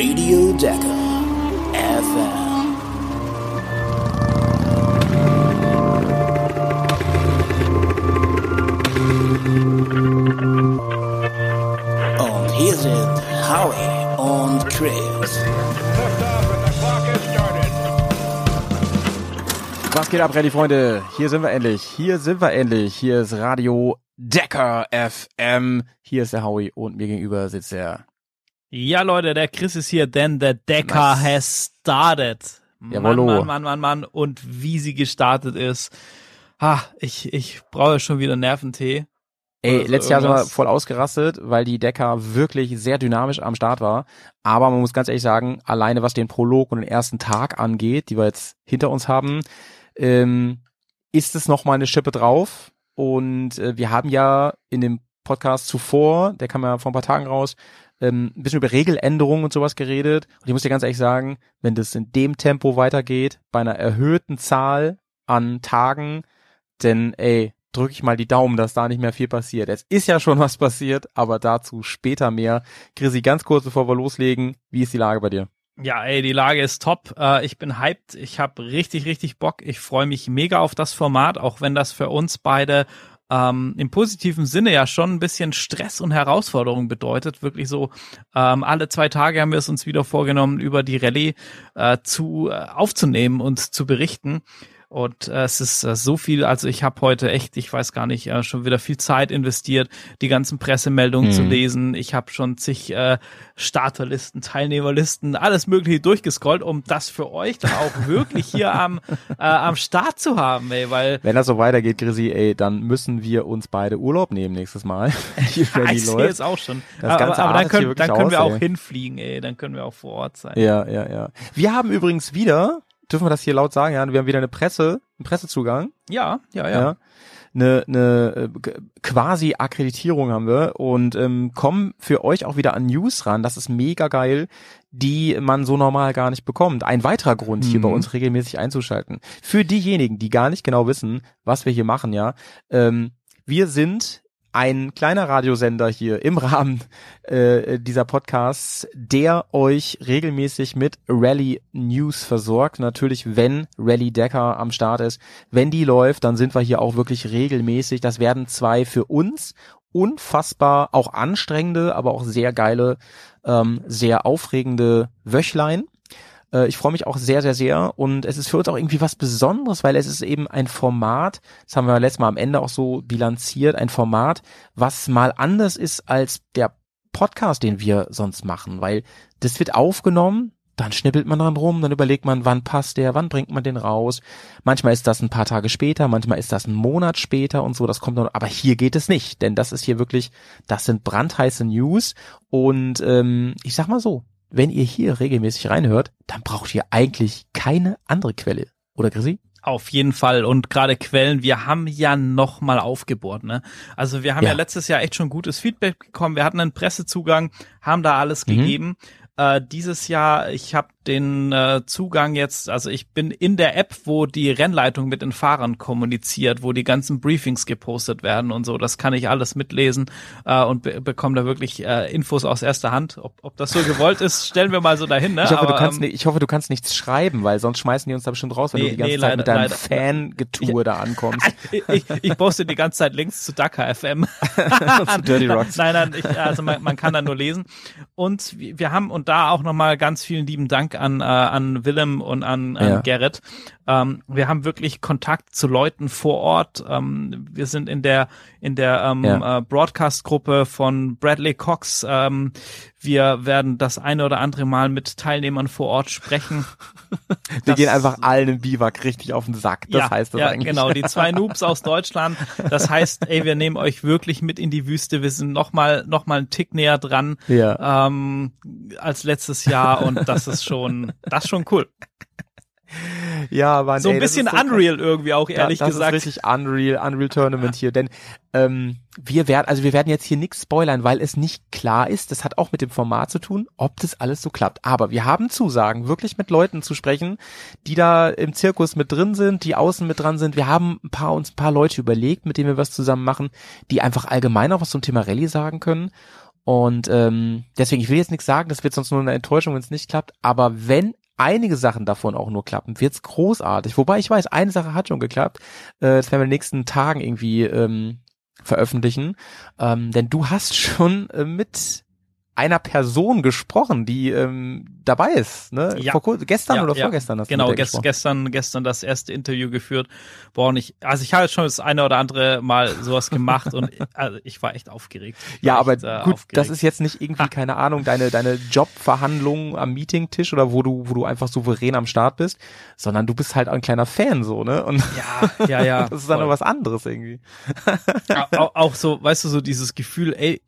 Radio Decker FM. Und hier sind Howie und Chris. Was geht ab, Ready Freunde? Hier sind wir endlich. Hier sind wir endlich. Hier ist Radio Decker FM. Hier ist der Howie und mir gegenüber sitzt der. Ja, Leute, der Chris ist hier, denn the Decker Nice. has started. Mann. Mann, Mann, Mann, Mann. Und wie sie gestartet ist. Ha, ich, ich brauche schon wieder Nerventee. Ey, Oder so letztes Jahr sind wir voll ausgerastet, weil die Decker wirklich sehr dynamisch am Start war. Aber man muss ganz ehrlich sagen, alleine was den Prolog und den ersten Tag angeht, die wir jetzt hinter uns haben, ähm, ist es noch mal eine Schippe drauf. Und äh, wir haben ja in dem Podcast zuvor, der kam ja vor ein paar Tagen raus, ähm, ein bisschen über Regeländerungen und sowas geredet. Und ich muss dir ganz ehrlich sagen, wenn das in dem Tempo weitergeht, bei einer erhöhten Zahl an Tagen, denn ey, drücke ich mal die Daumen, dass da nicht mehr viel passiert. Es ist ja schon was passiert, aber dazu später mehr. Chrissy, ganz kurz bevor wir loslegen, wie ist die Lage bei dir? Ja, ey, die Lage ist top. Äh, ich bin hyped. Ich habe richtig, richtig Bock. Ich freue mich mega auf das Format, auch wenn das für uns beide ähm, im positiven Sinne ja schon ein bisschen Stress und Herausforderung bedeutet. Wirklich so, ähm, alle zwei Tage haben wir es uns wieder vorgenommen, über die Rallye äh, zu äh, aufzunehmen und zu berichten. Und äh, es ist äh, so viel, also ich habe heute echt, ich weiß gar nicht, äh, schon wieder viel Zeit investiert, die ganzen Pressemeldungen Mhm. zu lesen. Ich habe schon zig äh, Starterlisten, Teilnehmerlisten, alles Mögliche durchgescrollt, um das für euch dann auch wirklich hier am, äh, am Start zu haben, ey, weil Wenn das so weitergeht, Chrissy, ey, dann müssen wir uns beide Urlaub nehmen nächstes Mal. Die Rallye ich sehe jetzt auch schon. Das aber Ganze aber dann können, dann können wir aus, auch ey. hinfliegen, ey, dann können wir auch vor Ort sein. Ja, ja, ja. Wir haben übrigens wieder, dürfen wir das hier laut sagen, ja, wir haben wieder eine Presse, einen Pressezugang. Ja, ja, ja. ja. Eine, eine äh, quasi Akkreditierung haben wir und ähm, kommen für euch auch wieder an News ran. Das ist mega geil, die man so normal gar nicht bekommt. Ein weiterer Grund, hier Mhm. bei uns regelmäßig einzuschalten. Für diejenigen, die gar nicht genau wissen, was wir hier machen, ja. Ähm, wir sind ein kleiner Radiosender hier im Rahmen äh, dieser Podcasts, der euch regelmäßig mit Rally News versorgt. Natürlich, wenn Rally Decker am Start ist. Wenn die läuft, dann sind wir hier auch wirklich regelmäßig. Das werden zwei für uns unfassbar auch anstrengende, aber auch sehr geile, ähm, sehr aufregende Wöchlein. Äh, Ich freue mich auch sehr, sehr, sehr. Und es ist für uns auch irgendwie was Besonderes, weil es ist eben ein Format, das haben wir letztes Mal am Ende auch so bilanziert, ein Format, was mal anders ist als der Podcast, den wir sonst machen, weil das wird aufgenommen, dann schnippelt man dran rum, dann überlegt man, wann passt der, wann bringt man den raus. Manchmal ist das ein paar Tage später, manchmal ist das ein Monat später und so, das kommt dann, aber hier geht es nicht, denn das ist hier wirklich, das sind brandheiße News und ähm, ich sag mal so, wenn ihr hier regelmäßig reinhört, dann braucht ihr eigentlich keine andere Quelle. Oder Chrissy? Auf jeden Fall. Und gerade Quellen, wir haben ja noch mal aufgebohrt. Ne? Also wir haben ja. Ja. letztes Jahr echt schon gutes Feedback bekommen. Wir hatten einen Pressezugang, haben da alles Mhm. gegeben. Äh, dieses Jahr, ich habe den äh, Zugang jetzt, also ich bin in der App, wo die Rennleitung mit den Fahrern kommuniziert, wo die ganzen Briefings gepostet werden und so. Das kann ich alles mitlesen äh, und be bekomme da wirklich äh, Infos aus erster Hand. Ob, ob das so gewollt ist, stellen wir mal so dahin. Ne? Ich hoffe, Aber, du kannst, ähm, ich hoffe, du kannst nichts schreiben, weil sonst schmeißen die uns da bestimmt raus, wenn Nee, du die ganze nee, Zeit leider- mit deinem. Fangetue da ankommst. ich, ich, ich poste die ganze Zeit Links zu Dakar FM. zu Dirty Rocks. Nein, nein, ich, also man, man kann da nur lesen. Und wir wir haben, und da auch nochmal ganz vielen lieben Dank an, äh, an Willem und an, an Ja. Gerrit. Ähm, wir haben wirklich Kontakt zu Leuten vor Ort. Ähm, wir sind in der, in der ähm, Ja. äh, Broadcast-Gruppe von Bradley Cox. Ähm, wir werden das eine oder andere Mal mit Teilnehmern vor Ort sprechen. Wir Das- gehen einfach allen im Biwak richtig auf den Sack. Das ja, heißt das ja, eigentlich. genau, die zwei Noobs aus Deutschland. Das heißt, ey, wir nehmen euch wirklich mit in die Wüste. Wir sind noch mal, noch mal einen Tick näher dran Ja. ähm, als letztes Jahr und das ist schon, das ist schon cool. Ja, Mann, So ein ey, das bisschen ist so unreal irgendwie auch, Ja, ehrlich das gesagt. ist richtig Unreal, Unreal Tournament hier, denn ähm, wir werden, also wir werden jetzt hier nichts spoilern, weil es nicht klar ist. Das hat auch mit dem Format zu tun, ob das alles so klappt. Aber wir haben Zusagen, wirklich mit Leuten zu sprechen, die da im Zirkus mit drin sind, die außen mit dran sind. Wir haben ein paar uns ein paar Leute überlegt, mit denen wir was zusammen machen, die einfach allgemein auch was zum Thema Rallye sagen können. Und ähm, deswegen, ich will jetzt nichts sagen, das wird sonst nur eine Enttäuschung, wenn es nicht klappt. Aber wenn einige Sachen davon auch nur klappen, wird's großartig. Wobei ich weiß, eine Sache hat schon geklappt. Äh, das werden wir in den nächsten Tagen irgendwie ähm, veröffentlichen. Ähm, denn du hast schon äh, mit einer Person gesprochen, die ähm, dabei ist. Ne? Ja. Vor gestern Ja, oder ja. vorgestern hast du Genau, der gest, gestern, gestern das erste Interview geführt. Boah, und ich, also ich habe jetzt schon das eine oder andere Mal sowas gemacht und also ich war echt aufgeregt. Ja, aber echt, äh, gut, aufgeregt. das ist jetzt nicht irgendwie, keine Ahnung, deine, deine Jobverhandlung am Meetingtisch oder wo du, wo du einfach souverän am Start bist, sondern du bist halt ein kleiner Fan so, ne? Und ja, ja, ja. das ist dann noch was anderes irgendwie. auch, auch so, weißt du, so dieses Gefühl, ey,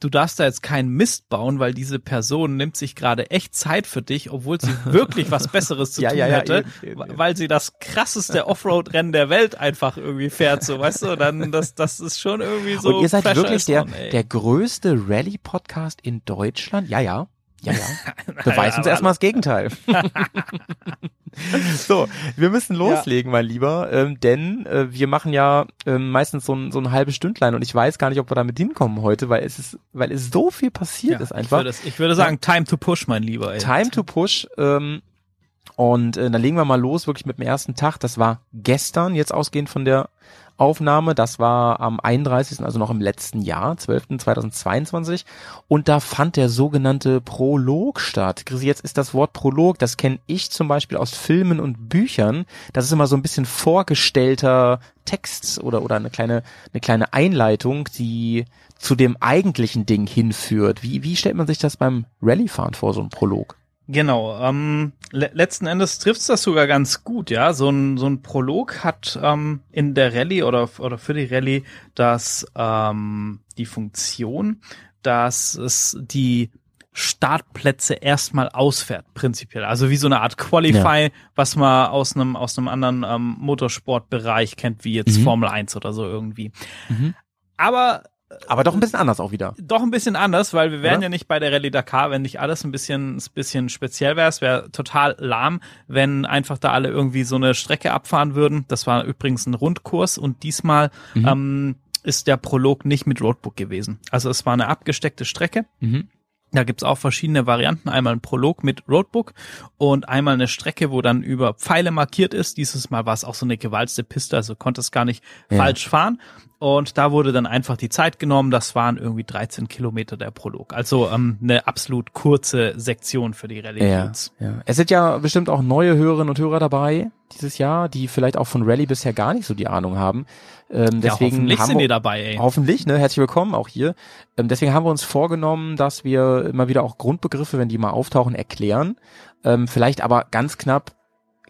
du darfst da jetzt keinen Mist bauen, weil diese Person nimmt sich gerade echt Zeit für dich, obwohl sie wirklich was Besseres zu Ja, tun ja, ja, hätte, eben, eben, eben. weil sie das krasseste Offroad-Rennen der Welt einfach irgendwie fährt, so, weißt du, dann, das, das ist schon irgendwie so. Und ihr seid wirklich der, on, der größte Rallye-Podcast in Deutschland? Ja, ja. Ja, ja. Beweis uns erstmal das Gegenteil. so, wir müssen loslegen, mein Lieber, ähm, denn äh, wir machen ja ähm, meistens so ein, so ein halbes Stündlein und ich weiß gar nicht, ob wir damit hinkommen heute, weil es ist, weil es so viel passiert ja, ist Ich einfach. würde, ich würde sagen, time to push, mein Lieber, ey. Time to push. Ähm, und äh, dann legen wir mal los, wirklich mit dem ersten Tag. Das war gestern, jetzt ausgehend von der Aufnahme. Das war am 31., also noch im letzten Jahr, 12.2022. Und da fand der sogenannte Prolog statt. Jetzt ist das Wort Prolog, das kenne ich zum Beispiel aus Filmen und Büchern. Das ist immer so ein bisschen vorgestellter Text oder, oder eine kleine, eine kleine Einleitung, die zu dem eigentlichen Ding hinführt. Wie, wie stellt man sich das beim Rallye-Fahren vor, so ein Prolog? Genau, ähm, le letzten Endes trifft's das sogar ganz gut, ja. So ein, so ein Prolog hat ähm, in der Rallye oder, oder für die Rallye das ähm, die Funktion, dass es die Startplätze erstmal ausfährt, prinzipiell. Also wie so eine Art Qualify, was man aus einem aus einem anderen ähm, Motorsportbereich kennt, wie jetzt Mhm. Formel 1 oder so irgendwie. Mhm. Aber Aber doch ein bisschen anders auch wieder. doch ein bisschen anders, weil wir wären Oder? ja nicht bei der Rallye Dakar, wenn nicht alles ein bisschen, ein bisschen speziell wäre. Es wäre total lahm, wenn einfach da alle irgendwie so eine Strecke abfahren würden. Das war übrigens ein Rundkurs und diesmal Mhm. ähm, ist der Prolog nicht mit Roadbook gewesen. Also es war eine abgesteckte Strecke. Mhm. Da gibt's auch verschiedene Varianten. Einmal ein Prolog mit Roadbook und einmal eine Strecke, wo dann über Pfeile markiert ist. Dieses Mal war es auch so eine gewalzte Piste, also konnte es gar nicht Ja. falsch fahren. Und da wurde dann einfach die Zeit genommen. Das waren irgendwie 13 Kilometer der Prolog. Also ähm, eine absolut kurze Sektion für die Rallye. Ja, ja. Es sind ja bestimmt auch neue Hörerinnen und Hörer dabei dieses Jahr, die vielleicht auch von Rallye bisher gar nicht so die Ahnung haben. Ähm, Ja, deswegen hoffentlich haben sind wir, dabei, ey. Hoffentlich, ne? Herzlich willkommen auch hier. Ähm, deswegen haben wir uns vorgenommen, dass wir immer wieder auch Grundbegriffe, wenn die mal auftauchen, erklären. Ähm, vielleicht aber ganz knapp,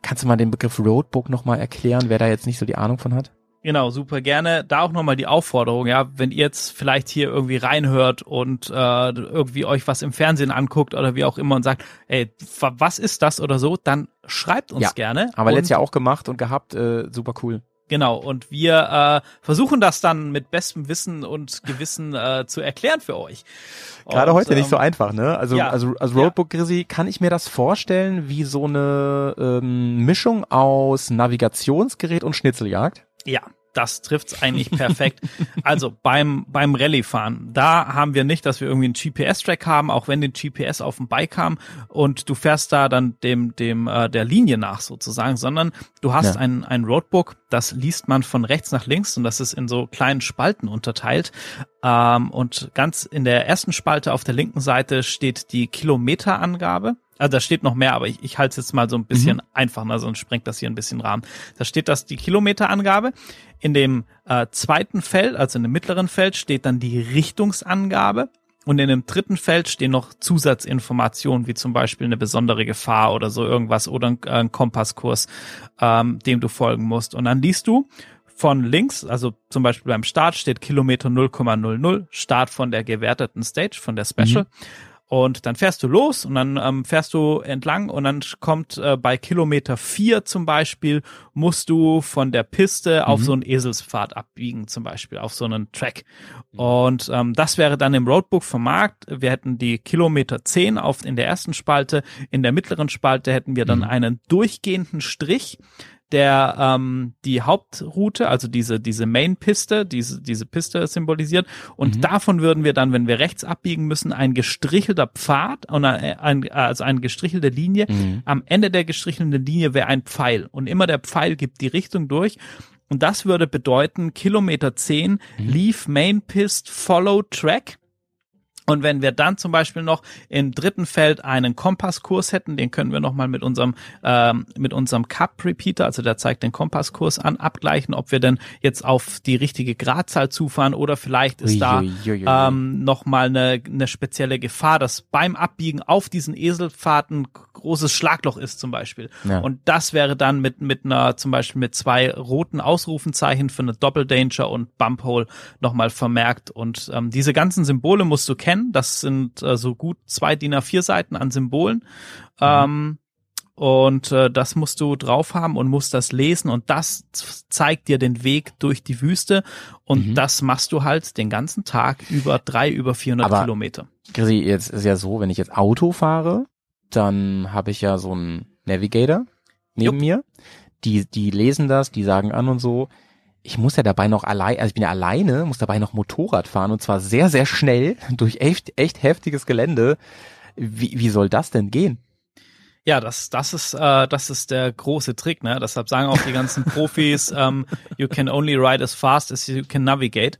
kannst du mal den Begriff Roadbook nochmal erklären, wer da jetzt nicht so die Ahnung von hat? Genau, super gerne. Da auch nochmal die Aufforderung, ja, wenn ihr jetzt vielleicht hier irgendwie reinhört und äh, irgendwie euch was im Fernsehen anguckt oder wie auch immer und sagt, ey, wa- was ist das oder so, dann schreibt uns Ja, gerne. Haben wir letztes Jahr auch gemacht und gehabt, äh, super cool. Genau, und wir äh, versuchen das dann mit bestem Wissen und Gewissen äh, zu erklären für euch. Gerade Und, heute nicht so ähm, einfach, ne? Also, ja, also, also. Roadbook Grizzly, kann ich mir das vorstellen wie so eine ähm, Mischung aus Navigationsgerät und Schnitzeljagd? Ja, das trifft's eigentlich perfekt. also beim beim Rallye-Fahren, da haben wir nicht, dass wir irgendwie einen GPS-Track haben, auch wenn den GPS auf dem Bike haben und du fährst da dann dem dem äh, der Linie nach sozusagen, sondern du hast Ja. ein ein Roadbook, das liest man von rechts nach links und das ist in so kleinen Spalten unterteilt. Ähm, und ganz in der ersten Spalte auf der linken Seite steht die Kilometerangabe. Also da steht noch mehr, aber ich, ich halte es jetzt mal so ein bisschen einfach, ne, sonst sprengt das hier ein bisschen Rahmen. Da steht das die Kilometerangabe. In dem äh, zweiten Feld, also in dem mittleren Feld, steht dann die Richtungsangabe. Und in dem dritten Feld stehen noch Zusatzinformationen, wie zum Beispiel eine besondere Gefahr oder so irgendwas oder ein, äh, ein Kompasskurs, ähm, dem du folgen musst. Und dann liest du von links, also zum Beispiel beim Start steht Kilometer 0,00, Start von der gewerteten Stage, von der Special. Und dann fährst du los und dann ähm, fährst du entlang und dann kommt äh, bei Kilometer 4 zum Beispiel, musst du von der Piste auf so einen Eselspfad abbiegen, zum Beispiel, auf so einen Track. Und ähm, das wäre dann im Roadbook vom Markt. Wir hätten die Kilometer 10 auf, in der ersten Spalte. In der mittleren Spalte hätten wir dann einen durchgehenden Strich, der ähm, die Hauptroute, also diese diese Main-Piste, diese diese Piste symbolisiert. Und Mhm. davon würden wir dann, wenn wir rechts abbiegen müssen, ein gestrichelter Pfad und ein, also eine gestrichelte Linie. Mhm. Am Ende der gestrichelten Linie wäre ein Pfeil und immer der Pfeil gibt die Richtung durch. Und das würde bedeuten Kilometer 10, Mhm. Leave Main Pist, Follow Track. Und wenn wir dann zum Beispiel noch im dritten Feld einen Kompasskurs hätten, den können wir nochmal mit unserem ähm, mit unserem Cup Repeater, also der zeigt den Kompasskurs an, abgleichen, ob wir denn jetzt auf die richtige Gradzahl zufahren oder vielleicht ist da ähm, nochmal eine, eine spezielle Gefahr, dass beim Abbiegen auf diesen Eselpfad ein großes Schlagloch ist zum Beispiel. Ja. Und das wäre dann mit, mit einer, zum Beispiel mit zwei roten Ausrufenzeichen für eine Doppeldanger und Bumphole nochmal vermerkt. Und ähm, diese ganzen Symbole musst du kennen. Das sind äh, so gut zwei DIN A4 Seiten an Symbolen. Ähm, und äh, das musst du drauf haben und musst das lesen und das zeigt dir den Weg durch die Wüste und Mhm. das machst du halt den ganzen Tag über drei, über 400 Aber- Kilometer. Chrissy, jetzt ist ja so, wenn ich jetzt Auto fahre, dann habe ich ja so einen Navigator neben Jupp. mir. Die, die lesen das, die sagen an und so. Ich muss ja dabei noch allein, also ich bin ja alleine, muss dabei noch Motorrad fahren und zwar sehr, sehr schnell durch echt, echt heftiges Gelände. Wie, wie soll das denn gehen? Ja, das, das ist, äh, das ist der große Trick, ne? Deshalb sagen auch die ganzen Profis, ähm, you can only ride as fast as you can navigate.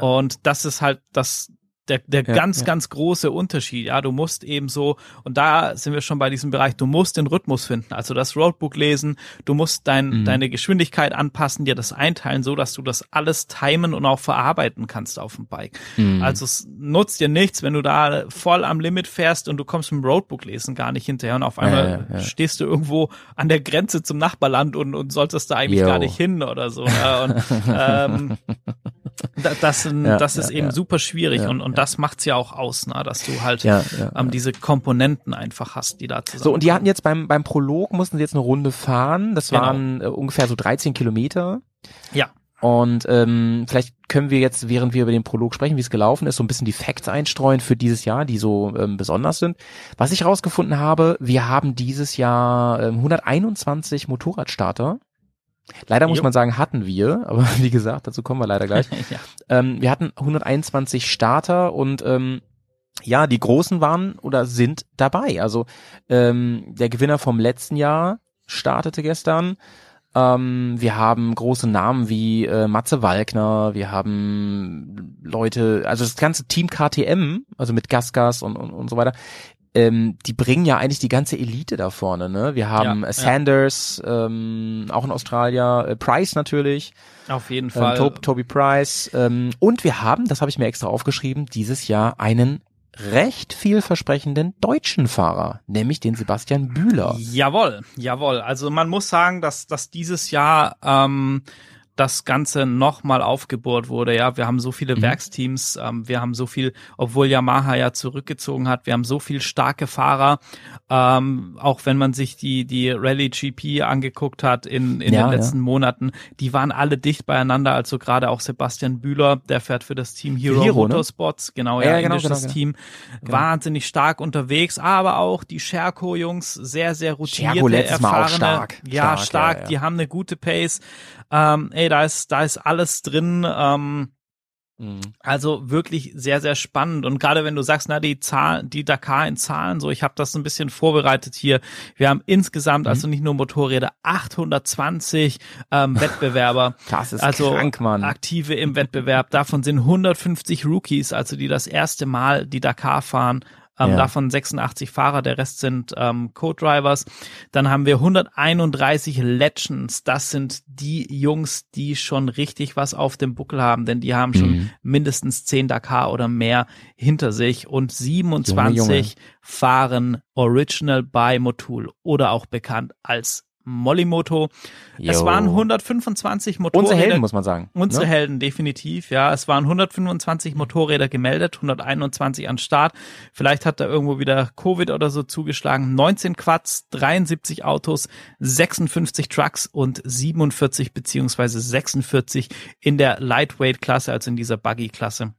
Und das ist halt das, der, der Ja, ganz, ja. ganz große Unterschied. Ja, du musst eben so, und da sind wir schon bei diesem Bereich, du musst den Rhythmus finden, also das Roadbook lesen, du musst dein, Mhm. deine Geschwindigkeit anpassen, dir das einteilen, so dass du das alles timen und auch verarbeiten kannst auf dem Bike. Mhm. Also es nutzt dir nichts, wenn du da voll am Limit fährst und du kommst mit dem Roadbook lesen gar nicht hinterher und auf einmal ja, stehst du irgendwo an der Grenze zum Nachbarland und, und solltest da eigentlich Jo. gar nicht hin oder so. Und, ähm, das, Ja, das ist ja, eben ja. super schwierig und, und das macht's ja auch aus, ne? dass du halt ähm, diese Komponenten einfach hast, die da zusammen. So, und die hatten jetzt beim, beim Prolog mussten sie jetzt eine Runde fahren. Das Genau. waren äh, ungefähr so 13 Kilometer. Ja. Und ähm, vielleicht können wir jetzt, während wir über den Prolog sprechen, wie es gelaufen ist, so ein bisschen die Facts einstreuen für dieses Jahr, die so ähm, besonders sind. Was ich rausgefunden habe, wir haben dieses Jahr ähm, 121 Motorradstarter. Leider muss Jo. man sagen, hatten wir, aber wie gesagt, dazu kommen wir leider gleich. ja. Ähm, wir hatten 121 Starter und ähm, ja, die Großen waren oder sind dabei. Also ähm, der Gewinner vom letzten Jahr startete gestern. Ähm, wir haben große Namen wie äh, Matze Walkner, wir haben Leute, also das ganze Team KTM, also mit Gasgas und, und, und so weiter, ähm, die bringen ja eigentlich die ganze Elite da vorne. Ne? Wir haben Ja, äh, ja. Sanders, ähm, auch in Australien, äh, Price natürlich, Auf jeden ähm, Fall. Tob, Toby Price. Ähm, und wir haben, das habe ich mir extra aufgeschrieben, dieses Jahr einen recht vielversprechenden deutschen Fahrer, nämlich den Sebastian Bühler. Jawohl, jawohl. Also man muss sagen, dass, dass dieses Jahr ähm, das Ganze nochmal aufgebohrt wurde. Ja, wir haben so viele Mhm. Werksteams, ähm, wir haben so viel, obwohl Yamaha ja zurückgezogen hat, wir haben so viel starke Fahrer. Ähm, auch wenn man sich die die Rallye GP angeguckt hat in, in Ja, den ja. letzten Monaten, die waren alle dicht beieinander. Also gerade auch Sebastian Bühler, der fährt für das Team Hero, Hero, ne? Motorsports, genau, Ja, ja, genau, genau, genau. Team, wahnsinnig stark unterwegs, aber auch die Scherko-Jungs sehr, sehr routinierte, Scherko letztes Mal auch erfahrene, stark. ja, Stark, stark, ja, ja. die haben eine gute Pace. Ähm, ey, da ist, da ist alles drin. Ähm, Mhm. also wirklich sehr, sehr spannend. Und gerade wenn du sagst, na, die Zahl, die Dakar in Zahlen, so, ich habe das ein bisschen vorbereitet hier. Wir haben insgesamt, also nicht nur Motorräder, 820 ähm, Wettbewerber. Das ist also krank, Mann. Aktive im Wettbewerb. Davon sind 150 Rookies, also die das erste Mal die Dakar fahren. Ähm, Ja. Davon 86 Fahrer, der Rest sind ähm, Co-Drivers. Dann haben wir 131 Legends. Das sind die Jungs, die schon richtig was auf dem Buckel haben, denn die haben schon Mhm. mindestens 10 Dakar oder mehr hinter sich und 27 Junge, Junge. fahren Original by Motul oder auch bekannt als Mollimoto. Es Jo. waren 125 Motorräder. Unsere Helden, muss man sagen. Unsere ne? Helden, definitiv, ja. Es waren 125 Motorräder gemeldet, 121 an Start. Vielleicht hat da irgendwo wieder Covid oder so zugeschlagen. 19 Quads, 73 Autos, 56 Trucks und 47 beziehungsweise 46 in der Lightweight-Klasse, also in dieser Buggy-Klasse.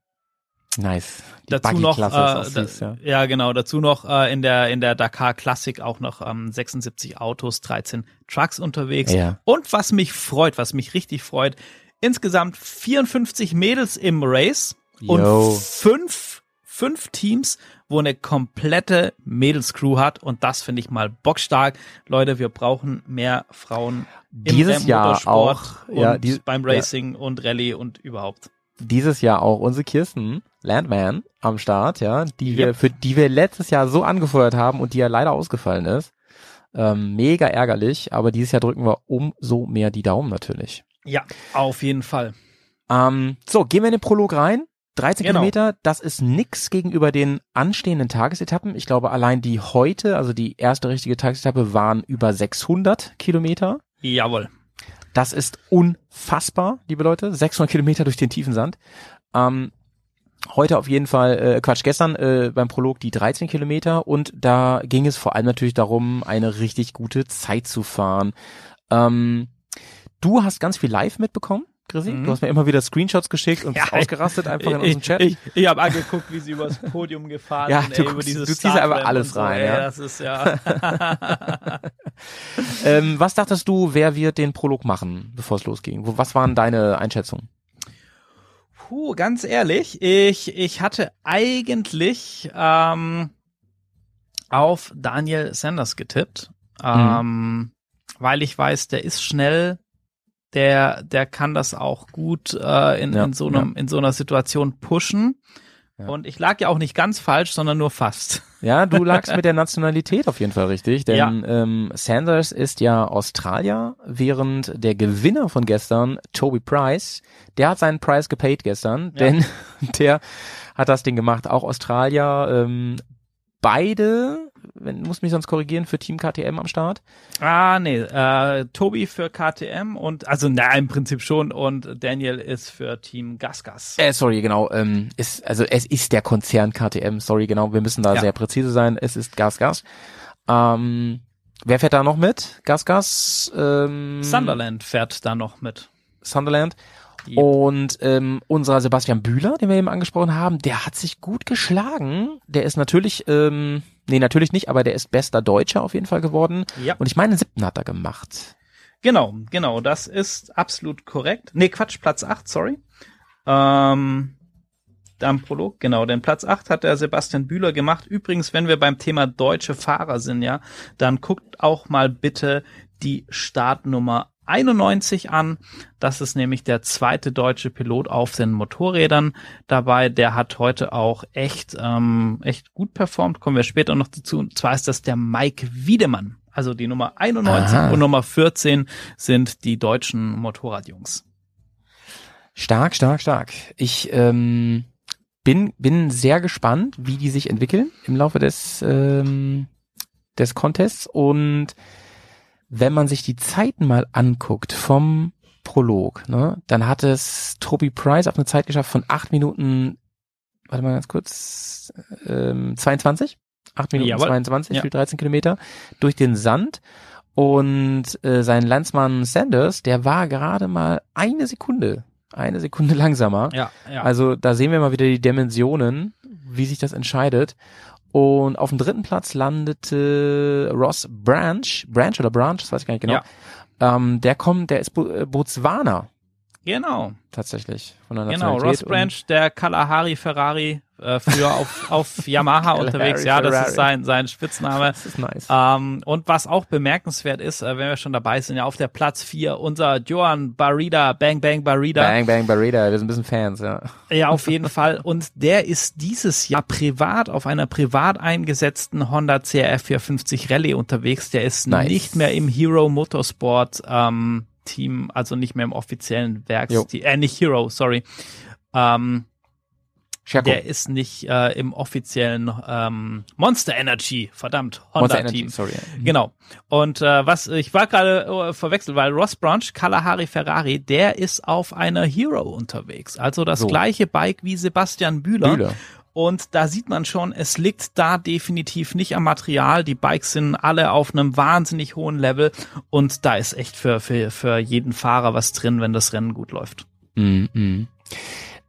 Nice. Die dazu noch, äh, da, süß, ja. ja. genau, dazu noch äh, in der in der Dakar Classic auch noch ähm, 76 Autos, 13 Trucks unterwegs. Ja. Und was mich freut, was mich richtig freut, insgesamt 54 Mädels im Race Yo. und fünf fünf Teams, wo eine komplette Mädelscrew hat und das finde ich mal bockstark. Leute, wir brauchen mehr Frauen Dieses Jahr auch, und ja, die- beim ja. Racing und Rallye und überhaupt. Dieses Jahr auch unsere Kirsten Landman am Start, ja, die wir, Yep. für die wir letztes Jahr so angefeuert haben und die ja leider ausgefallen ist. Ähm, mega ärgerlich, aber dieses Jahr drücken wir umso mehr die Daumen natürlich. Ja, auf jeden Fall. Ähm, so, gehen wir in den Prolog rein. 13 Genau. Kilometer, das ist nix gegenüber den anstehenden Tagesetappen. Ich glaube, allein die heute, also die erste richtige Tagesetappe, waren über 600 Kilometer. Jawohl. Das ist unfassbar, liebe Leute. 600 Kilometer durch den tiefen Sand. Ähm, heute auf jeden Fall, äh, Quatsch, gestern äh, beim Prolog die 13 Kilometer und da ging es vor allem natürlich darum, eine richtig gute Zeit zu fahren. Ähm, du hast ganz viel live mitbekommen, Chrissy. Mhm. Du hast mir immer wieder Screenshots geschickt und Ja, ausgerastet einfach in ich, unserem Chat. Ich, ich habe angeguckt, wie sie übers Podium gefahren Ja, sind, du ey, über guckst- dieses du ziehst einfach alles so, rein, ey, ja. Das ist ja. ähm, was dachtest du, wer wird den Prolog machen, bevor es losging? Was waren deine Einschätzungen? Puh, ganz ehrlich, ich, ich hatte eigentlich ähm, auf Daniel Sanders getippt, ähm, weil ich weiß, der ist schnell, der, der kann das auch gut äh, in, Ja, in, so einem, in so einer Situation pushen. Ja. Und ich lag ja auch nicht ganz falsch, sondern nur fast. Ja, du lagst mit der Nationalität auf jeden Fall richtig, denn Ja. ähm, Sanders ist ja Australier, während der Gewinner von gestern, Toby Price, der hat seinen Preis gepaid gestern, Ja. denn der hat das Ding gemacht, auch Australier, ähm, beide, wenn, muss mich sonst korrigieren, für Team KTM am Start. Ah, nee, äh, Tobi für KTM und, also na, im Prinzip schon und Daniel ist für Team Gasgas. Äh, sorry, genau, ähm, ist, also es ist der Konzern KTM, sorry, genau, wir müssen da Ja. sehr präzise sein, es ist Gas Gas. Ähm, wer fährt da noch mit? Gas Gas? Ähm, Sunderland fährt da noch mit. Sunderland. Yep. Und ähm, unser Sebastian Bühler, den wir eben angesprochen haben, der hat sich gut geschlagen. Der ist natürlich, ähm, nee, natürlich nicht, aber der ist bester Deutscher auf jeden Fall geworden. Ja. Und ich meine, siebten hat er gemacht. Genau, genau, das ist absolut korrekt. Nee, Quatsch, Platz 8, sorry. Ähm, am Prolog, genau, den Platz 8 hat der Sebastian Bühler gemacht. Übrigens, wenn wir beim Thema deutsche Fahrer sind, ja, dann guckt auch mal bitte die Startnummer 91 an. Das ist nämlich der zweite deutsche Pilot auf den Motorrädern dabei. Der hat heute auch echt, ähm, echt gut performt. Kommen wir später noch dazu. Und zwar ist das der Mike Wiedemann. Also die Nummer 91 Aha. und Nummer 14 sind die deutschen Motorradjungs. Stark, stark, stark. Ich ähm, bin, bin sehr gespannt, wie die sich entwickeln im Laufe des, ähm, des Contests. Und wenn man sich die Zeiten mal anguckt vom Prolog, ne, dann hat es Toby Price auf eine Zeit geschafft von acht Minuten, warte mal ganz kurz, ähm, 22? Acht Minuten Jawohl. 22 Ja. für 13 Kilometer durch den Sand. Und äh, sein Landsmann Sanders, der war gerade mal eine Sekunde, eine Sekunde langsamer. Ja, ja. Also da sehen wir mal wieder die Dimensionen, wie sich das entscheidet. Und auf dem dritten Platz landete Ross Branch, Branch oder Branch, das weiß ich gar nicht genau. Ja. Ähm, der kommt, der ist Bo äh, Botswana genau. tatsächlich von der Genau. Ross Branch, der Kalahari Ferrari, äh, früher auf, auf Yamaha unterwegs. Ja, das Ferrari. ist sein, sein Spitzname. Und, das ist nice. Ähm, und was auch bemerkenswert ist, äh, wenn wir schon dabei sind, ja, auf der Platz 4, unser Johan Barida, Bang Bang Barida. Bang Bang Barreda, wir sind ein bisschen Fans, ja. Ja, auf jeden Fall. Und der ist dieses Jahr privat auf einer privat eingesetzten Honda CRF 450 Rallye unterwegs. Der ist Nice. nicht mehr im Hero Motorsport ähm, Team, also nicht mehr im offiziellen Werksteam. Äh, nicht Hero, sorry. Ähm, Scherko. der ist nicht äh, im offiziellen ähm, Monster Energy, verdammt, Honda Monster Energy, Team. sorry. Genau. Und äh, was ich war gerade äh, verwechselt, weil Ross Branch, Kalahari Ferrari, der ist auf einer Hero unterwegs. Also das So. gleiche Bike wie Sebastian Bühler. Bühler. Und da sieht man schon, es liegt da definitiv nicht am Material. Die Bikes sind alle auf einem wahnsinnig hohen Level und da ist echt für, für, für jeden Fahrer was drin, wenn das Rennen gut läuft. Mm -mm.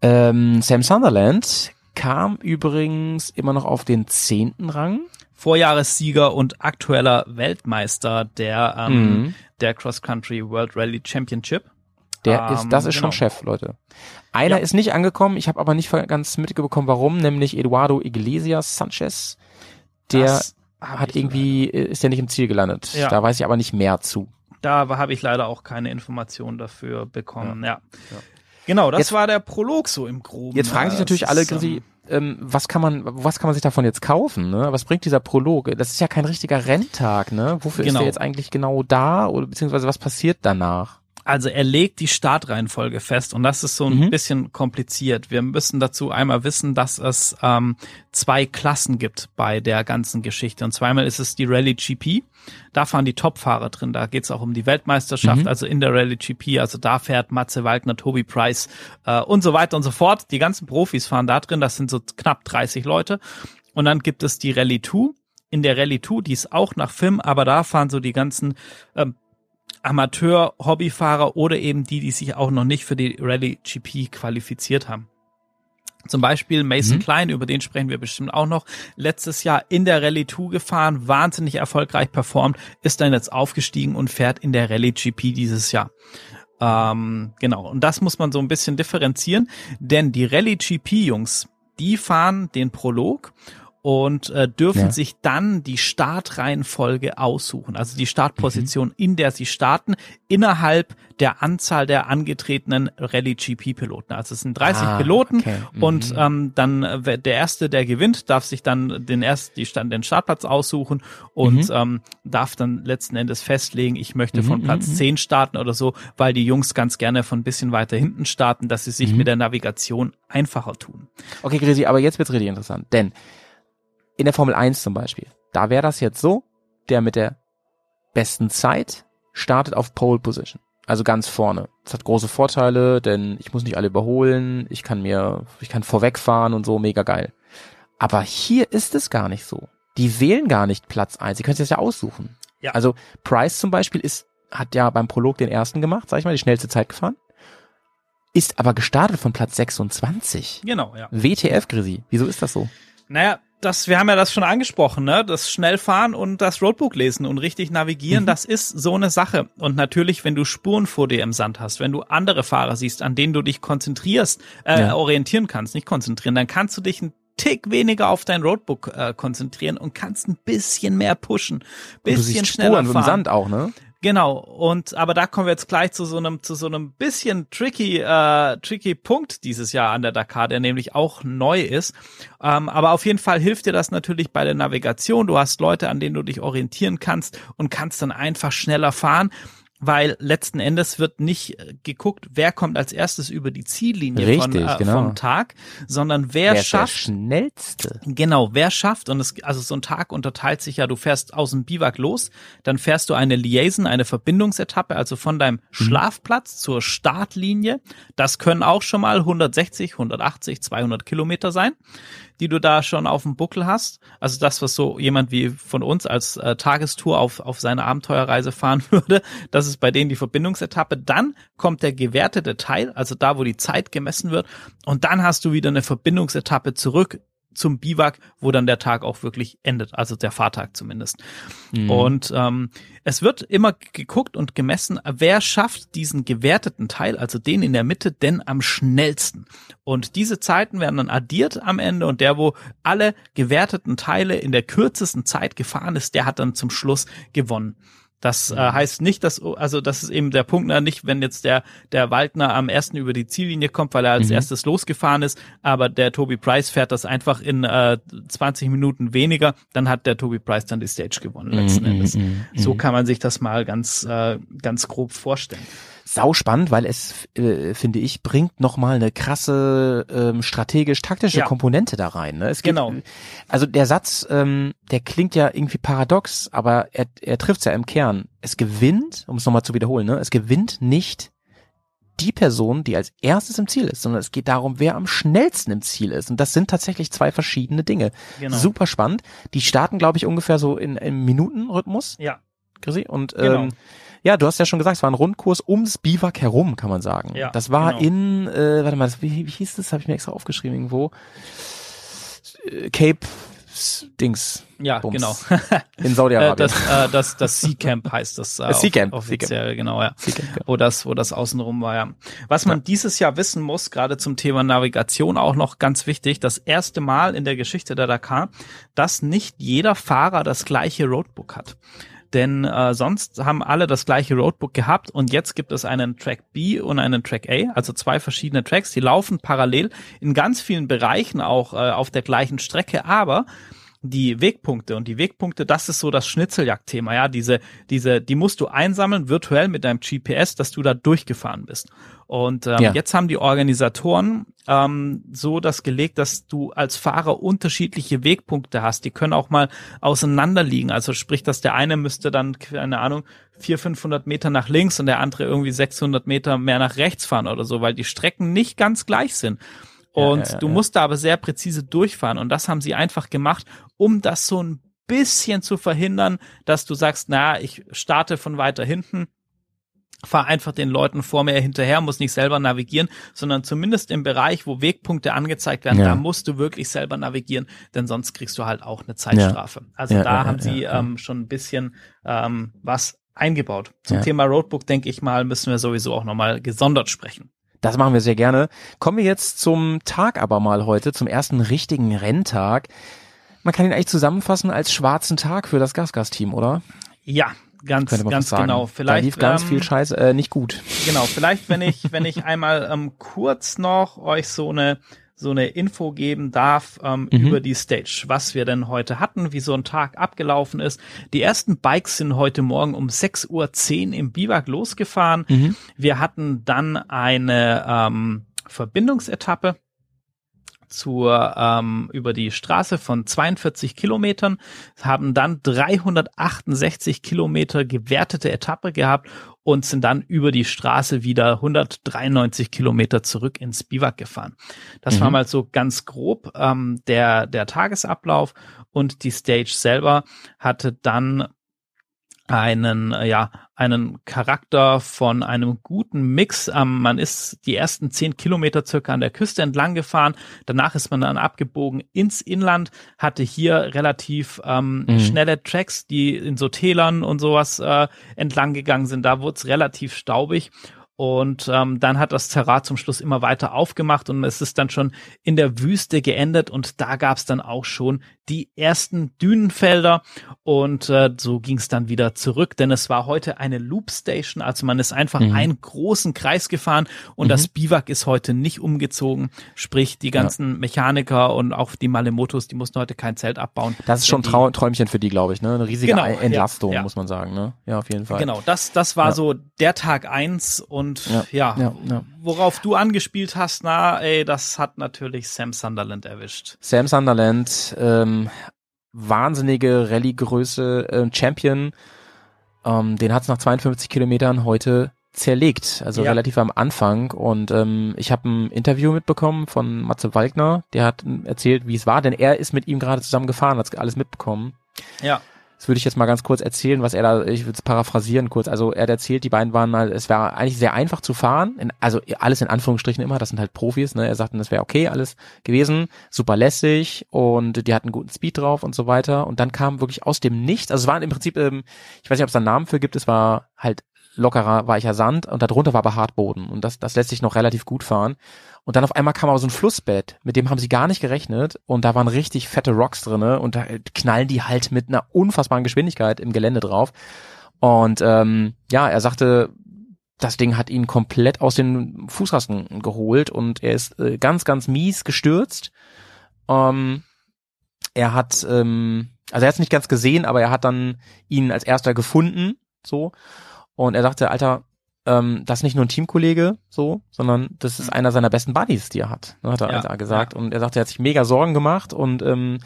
Ähm, Sam Sunderland kam übrigens immer noch auf den zehnten Rang. Vorjahressieger und aktueller Weltmeister der, ähm, Mhm. der Cross Country World Rally Championship. Der Ähm, ist, das ist genau. schon Chef, Leute. Einer Ja. ist nicht angekommen, ich habe aber nicht ganz mitbekommen, warum, nämlich Eduardo Iglesias Sanchez. Der hat irgendwie, ist der nicht im Ziel gelandet. Ja. Da weiß ich aber nicht mehr zu. Da habe ich leider auch keine Informationen dafür bekommen. Ja. Genau, das Jetzt- war der Prolog so im Groben. Jetzt fragen sich natürlich alle, ist, Chrissy, ähm, was kann man, was kann man sich davon jetzt kaufen? Ne? Was bringt dieser Prolog? Das ist ja kein richtiger Renntag, ne? Wofür ist Genau. der jetzt eigentlich genau da? Oder beziehungsweise was passiert danach? Also er legt die Startreihenfolge fest und das ist so ein Mhm. bisschen kompliziert. Wir müssen dazu einmal wissen, dass es ähm, zwei Klassen gibt bei der ganzen Geschichte. Und zweimal ist es die Rallye GP. Da fahren die Topfahrer drin. Da geht es auch um die Weltmeisterschaft, Mhm. also in der Rallye GP. Also da fährt Matze Waldner, Toby Price äh, und so weiter und so fort. Die ganzen Profis fahren da drin. Das sind so knapp 30 Leute. Und dann gibt es die Rallye 2. In der Rallye 2, die ist auch nach FIM, aber da fahren so die ganzen ähm, Amateur, Hobbyfahrer oder eben die, die sich auch noch nicht für die Rallye GP qualifiziert haben. Zum Beispiel Mason Mhm. Klein, über den sprechen wir bestimmt auch noch. Letztes Jahr in der Rallye 2 gefahren, wahnsinnig erfolgreich performt, ist dann jetzt aufgestiegen und fährt in der Rallye GP dieses Jahr. Ähm, genau, und das muss man so ein bisschen differenzieren, denn die Rallye GP Jungs, die fahren den Prolog und äh, dürfen Ja. sich dann die Startreihenfolge aussuchen, also die Startposition, in der sie starten, innerhalb der Anzahl der angetretenen Rallye GP Piloten. Also es sind 30 Ah, Piloten okay. Mhm. und ähm, dann äh, der erste, der gewinnt, darf sich dann den erst die den Startplatz aussuchen und Mhm. ähm, darf dann letzten Endes festlegen, ich möchte Mhm, von Platz mhm, 10 starten oder so, weil die Jungs ganz gerne von ein bisschen weiter hinten starten, dass sie sich Mhm. mit der Navigation einfacher tun. Okay, Grisi, aber jetzt wird's richtig interessant, denn in der Formel 1 zum Beispiel, da wäre das jetzt so, der mit der besten Zeit startet auf Pole Position. Also ganz vorne. Das hat große Vorteile, denn ich muss nicht alle überholen, ich kann mir, ich kann vorwegfahren und so, mega geil. Aber hier ist es gar nicht so. Die wählen gar nicht Platz 1, sie können sich das ja aussuchen. Ja. Also Price zum Beispiel ist, hat ja beim Prolog den ersten gemacht, sag ich mal, die schnellste Zeit gefahren. Ist aber gestartet von Platz 26. Genau, ja. WTF, Grisi, wieso ist das so? Naja, das, wir haben ja das schon angesprochen, ne? Das Schnellfahren und das Roadbook lesen und richtig navigieren, Mhm. das ist so eine Sache. Und natürlich, wenn du Spuren vor dir im Sand hast, wenn du andere Fahrer siehst, an denen du dich konzentrierst, äh, Ja. orientieren kannst, nicht konzentrieren, dann kannst du dich ein Tick weniger auf dein Roadbook äh, konzentrieren und kannst ein bisschen mehr pushen, Und du bisschen siehst schneller Spuren im fahren. Sand auch, ne? Genau, und aber da kommen wir jetzt gleich zu so einem zu so einem bisschen tricky äh, tricky Punkt dieses Jahr an der Dakar, der nämlich auch neu ist. Ähm, aber auf jeden Fall hilft dir das natürlich bei der Navigation. Du hast Leute, an denen du dich orientieren kannst und kannst dann einfach schneller fahren. Weil letzten Endes wird nicht äh, geguckt, wer kommt als erstes über die Ziellinie von, Richtig, äh, genau. vom Tag, sondern wer, Wer schafft, schnellste? Genau, wer schafft, und es, also so ein Tag unterteilt sich ja, du fährst aus dem Biwak los, dann fährst du eine Liaison, eine Verbindungsetappe, also von deinem Schlafplatz zur Startlinie. Das können auch schon mal 160, 180, 200 Kilometer sein, die du da schon auf dem Buckel hast. Also das, was so jemand wie von uns als äh, Tagestour auf, auf seine Abenteuerreise fahren würde, das ist bei denen die Verbindungsetappe. Dann kommt der gewertete Teil, also da, wo die Zeit gemessen wird. Und dann hast du wieder eine Verbindungsetappe zurück zum Biwak, wo dann der Tag auch wirklich endet, also der Fahrtag zumindest. Mhm. Und ähm, es wird immer geguckt und gemessen, wer schafft diesen gewerteten Teil, also den in der Mitte, denn am schnellsten. Und diese Zeiten werden dann addiert am Ende und der, wo alle gewerteten Teile in der kürzesten Zeit gefahren ist, der hat dann zum Schluss gewonnen. Das äh, heißt nicht, dass, also das ist eben der Punkt, na, nicht, wenn jetzt der, der Waldner am ersten über die Ziellinie kommt, weil er als Mhm. erstes losgefahren ist, aber der Toby Price fährt das einfach in äh, 20 Minuten weniger, dann hat der Toby Price dann die Stage gewonnen letzten Mhm, Endes. mhm, So mhm. kann man sich das mal ganz, äh, ganz grob vorstellen. Sau spannend, weil es, äh, finde ich, bringt nochmal eine krasse ähm, strategisch-taktische Ja. Komponente da rein. Ne? Es geht, Genau. Also der Satz, ähm, der klingt ja irgendwie paradox, aber er, er trifft ja im Kern. Es gewinnt, um es nochmal zu wiederholen, ne? es gewinnt nicht die Person, die als erstes im Ziel ist, sondern es geht darum, wer am schnellsten im Ziel ist. Und das sind tatsächlich zwei verschiedene Dinge. Genau. Super spannend. Die starten, glaube ich, ungefähr so in, im Minutenrhythmus. Ja, Chrissy. Und Genau. Ja, du hast ja schon gesagt, es war ein Rundkurs ums Biwak herum, kann man sagen. Ja, das war genau. in, äh, warte mal, das, wie, wie hieß das? Habe ich mir extra aufgeschrieben irgendwo. äh, Cape Dings. Ja, Bums. genau. In Äh, Saudi-Arabien. das, äh, das, das Sea Camp heißt das. Äh, Das Sea Camp, off- Sea Camp. Offiziell, genau, ja. Sea Camp, ja. Wo das, wo das außenrum war, ja. Was man dieses Jahr wissen muss, gerade zum Thema Navigation auch noch ganz wichtig, das erste Mal in der Geschichte der Dakar, dass nicht jeder Fahrer das gleiche Roadbook hat. Denn äh, sonst haben alle das gleiche Roadbook gehabt und jetzt gibt es einen Track B und einen Track A, also zwei verschiedene Tracks, die laufen parallel in ganz vielen Bereichen auch äh, auf der gleichen Strecke, aber die Wegpunkte und die Wegpunkte, das ist so das Schnitzeljagdthema, ja, diese, diese, die musst du einsammeln virtuell mit deinem GPS, dass du da durchgefahren bist. Und ähm, Ja. jetzt haben die Organisatoren ähm, so das gelegt, dass du als Fahrer unterschiedliche Wegpunkte hast. Die können auch mal auseinander liegen. Also sprich, dass der eine müsste dann, keine Ahnung, 400, 500 Meter nach links und der andere irgendwie 600 Meter mehr nach rechts fahren oder so, weil die Strecken nicht ganz gleich sind. Ja, Und ja, ja, du ja. musst da aber sehr präzise durchfahren. Und das haben sie einfach gemacht, um das so ein bisschen zu verhindern, dass du sagst, na, ich starte von weiter hinten, fahr einfach den Leuten vor mir hinterher, muss nicht selber navigieren, sondern zumindest im Bereich, wo Wegpunkte angezeigt werden, Ja. da musst du wirklich selber navigieren, denn sonst kriegst du halt auch eine Zeitstrafe. Also Ja, da ja, haben ja, sie ja. Ähm, schon ein bisschen ähm, was eingebaut. Zum Ja. Thema Roadbook, denke ich mal, müssen wir sowieso auch nochmal gesondert sprechen. Das machen wir sehr gerne. Kommen wir jetzt zum Tag aber mal heute, zum ersten richtigen Renntag. Man kann ihn eigentlich zusammenfassen als schwarzen Tag für das Gasgas-Team, oder? Ja, ganz, ganz genau. Vielleicht da lief ganz ähm, viel Scheiß, äh, nicht gut. Genau, vielleicht wenn ich, wenn ich einmal ähm, kurz noch euch so eine so eine Info geben darf ähm, Mhm. über die Stage, was wir denn heute hatten, wie so ein Tag abgelaufen ist. Die ersten Bikes sind heute Morgen um 6.10 Uhr im Biwak losgefahren. Mhm. Wir hatten dann eine ähm, Verbindungsetappe zur ähm, über die Straße von 42 Kilometern, haben dann 368 Kilometer gewertete Etappe gehabt und sind dann über die Straße wieder 193 Kilometer zurück ins Biwak gefahren. Das war Mhm. mal so ganz grob ähm, der der Tagesablauf und die Stage selber hatte dann einen, äh, ja, einen Charakter von einem guten Mix. Ähm, man ist die ersten zehn Kilometer circa an der Küste entlang gefahren. Danach ist man dann abgebogen ins Inland, hatte hier relativ ähm, Mhm. schnelle Tracks, die in so Tälern und sowas äh, entlang gegangen sind. Da wurde es relativ staubig. Und ähm, dann hat das Terrain zum Schluss immer weiter aufgemacht und es ist dann schon in der Wüste geendet und da gab es dann auch schon die ersten Dünenfelder und äh, so ging es dann wieder zurück, denn es war heute eine Loop Station, also man ist einfach Mhm. einen großen Kreis gefahren und Mhm. das Biwak ist heute nicht umgezogen, sprich die ganzen Mechaniker und auch die Malemotos, die mussten heute kein Zelt abbauen. Das ist schon Trau Träumchen für die, glaube ich, ne? Eine riesige Genau, Ei- ja, Entlastung, ja. muss man sagen, ne? Ja, auf jeden Fall. Genau, das, das war Ja. so der Tag eins und Ja, ja, ja, ja. worauf du angespielt hast, na, ey, das hat natürlich Sam Sunderland erwischt. Sam Sunderland, ähm, wahnsinnige Rallye-Größe, äh, Champion, ähm, den hat es nach 52 Kilometern heute zerlegt, also Ja. relativ am Anfang. Und ähm, ich habe ein Interview mitbekommen von Matze Walkner, der hat erzählt, wie es war, denn er ist mit ihm gerade zusammen gefahren, hat alles mitbekommen. Ja. Das würde ich jetzt mal ganz kurz erzählen, was er da, ich würde es paraphrasieren kurz. Also er hat erzählt, die beiden waren halt, es war eigentlich sehr einfach zu fahren, in, also alles in Anführungsstrichen immer, das sind halt Profis, ne? Er sagten, das wäre okay, alles gewesen, super lässig und die hatten guten Speed drauf und so weiter. Und dann kam wirklich aus dem Nichts, also es waren im Prinzip, ähm, ich weiß nicht, ob es da einen Namen für gibt, es war halt lockerer, weicher Sand und darunter war aber Hartboden und das, das lässt sich noch relativ gut fahren. Und dann auf einmal kam aber so ein Flussbett, mit dem haben sie gar nicht gerechnet und da waren richtig fette Rocks drinne und da knallen die halt mit einer unfassbaren Geschwindigkeit im Gelände drauf. Und ähm, ja, er sagte, das Ding hat ihn komplett aus den Fußrasten geholt und er ist äh, ganz, ganz mies gestürzt. Ähm, er hat, ähm, also er hat es nicht ganz gesehen, aber er hat dann ihn als erster gefunden, so. Und er sagte, Alter, ähm, das ist nicht nur ein Teamkollege, so, sondern das ist einer seiner besten Buddies, die er hat, ne, hat er Ja, gesagt. Und er sagte, er hat sich mega Sorgen gemacht und ähm,